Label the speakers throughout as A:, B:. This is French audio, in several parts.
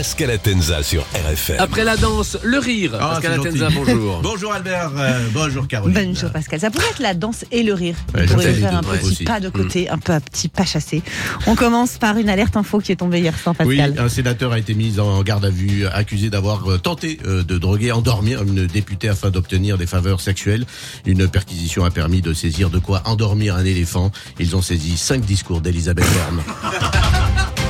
A: Pascal Atenza sur RFM.
B: Après la danse, le rire.
C: Ah,
B: Pascal Atenza, bonjour.
C: Bonjour Albert, euh, bonjour Caroline.
D: Bonjour Pascal. Ça pourrait être la danse et le rire.
C: Ouais,
D: On pourrait faire un petit
C: aussi.
D: pas de côté, un peu un petit pas chassé. On commence par une alerte info qui est tombée hier soir,
C: Oui,
D: Pascal.
C: un sénateur a été mis en garde à vue, accusé d'avoir euh, tenté euh, de droguer, endormir une députée afin d'obtenir des faveurs sexuelles. Une perquisition a permis de saisir de quoi endormir un éléphant. Ils ont saisi cinq discours d'Elisabeth Borne.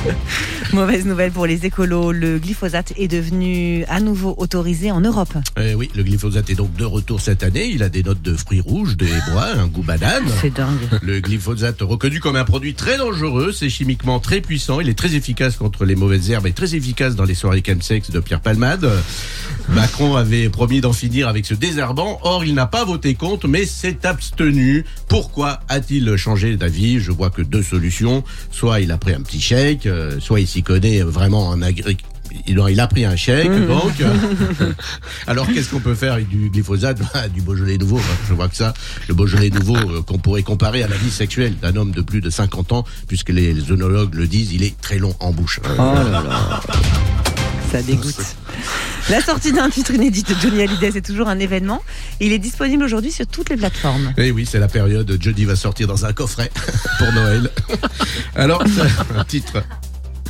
D: Mauvaise nouvelle pour les écolos. Le glyphosate est devenu à nouveau autorisé en Europe.
C: Eh oui, le glyphosate est donc de retour cette année. Il a des notes de fruits rouges, des bois, un goût banane.
D: C'est dingue.
C: Le glyphosate, reconnu comme un produit très dangereux, c'est chimiquement très puissant, il est très efficace contre les mauvaises herbes et très efficace dans les soirées chemsex de Pierre Palmade. Macron avait promis d'en finir avec ce désherbant, or il n'a pas voté contre, mais s'est abstenu. Pourquoi a-t-il changé d'avis? Je vois que deux solutions. Soit il a pris un petit chèque, euh, soit il s'y connaît vraiment en agriculture. Il a, il a pris un chèque, donc. Alors, qu'est-ce qu'on peut faire avec du glyphosate? Bah, Du Beaujolais nouveau. Je vois que ça, le Beaujolais nouveau euh, qu'on pourrait comparer à la vie sexuelle d'un homme de plus de 50 ans, puisque les, les œnologues le disent, il est très long en bouche. Euh,
D: Ça dégoûte. La sortie d'un titre inédit de Johnny Hallyday, c'est toujours un événement. Il est disponible aujourd'hui sur toutes les plateformes.
C: Eh oui, c'est la période. Jody va sortir dans un coffret pour Noël. Alors, c'est un titre.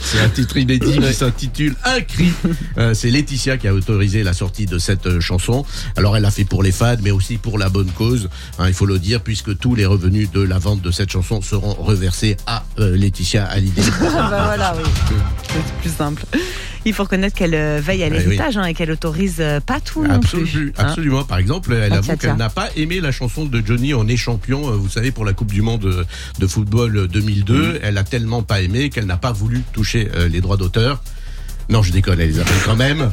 C: C'est un titre inédit qui s'intitule Un cri. Euh, c'est Laetitia qui a autorisé la sortie de cette euh, chanson. Alors elle l'a fait pour les fans, mais aussi pour la bonne cause. hein, il faut le dire, puisque tous les revenus de la vente de cette chanson seront reversés à euh, Laetitia Hallyday.
D: Ah bah voilà, oui. C'est plus simple. Il faut reconnaître qu'elle euh, veille à
C: oui.
D: l'héritage hein, et qu'elle autorise euh, pas tout non
C: Absolument,
D: plus. hein.
C: absolument. Par exemple, elle
D: Ah,
C: avoue qu'elle n'a pas aimé la chanson de Johnny On est champion, euh, vous savez, pour la Coupe du Monde de football 2002. Elle a tellement pas aimé qu'elle n'a pas voulu toucher les droits d'auteur. Non, je déconne, elle les appelle quand même.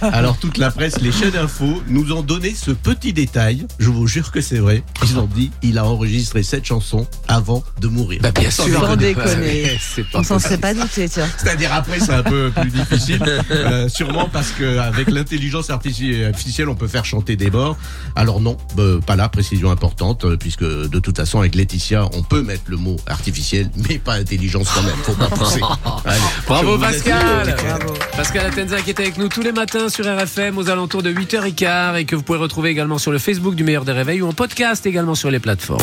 C: Alors, toute la presse, les chaînes info nous ont donné ce petit détail. Je vous jure que c'est vrai. Ils ont dit, il a enregistré cette chanson avant de mourir.
B: Bah, bien sûr.
D: Sans déconner. On s'en serait pas douté, tiens.
C: C'est-à-dire après, c'est un peu plus difficile. Euh, sûrement parce qu'avec l'intelligence artifici- artificielle, on peut faire chanter des morts. Alors non, euh, pas là, précision importante, euh, puisque de toute façon, avec Laetitia, on peut mettre le mot artificiel, mais pas intelligence quand même. Faut pas pousser. Allez,
B: Bravo
C: je
B: Pascal Atenza qui est avec nous tous les matins sur RFM aux alentours de 8h15 et que vous pouvez retrouver également sur le Facebook du Meilleur des Réveils ou en podcast également sur les plateformes.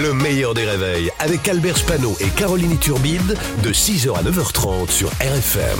A: Le meilleur des réveils avec Albert Spano et Caroline Turbide de 6h à 9h30 sur RFM.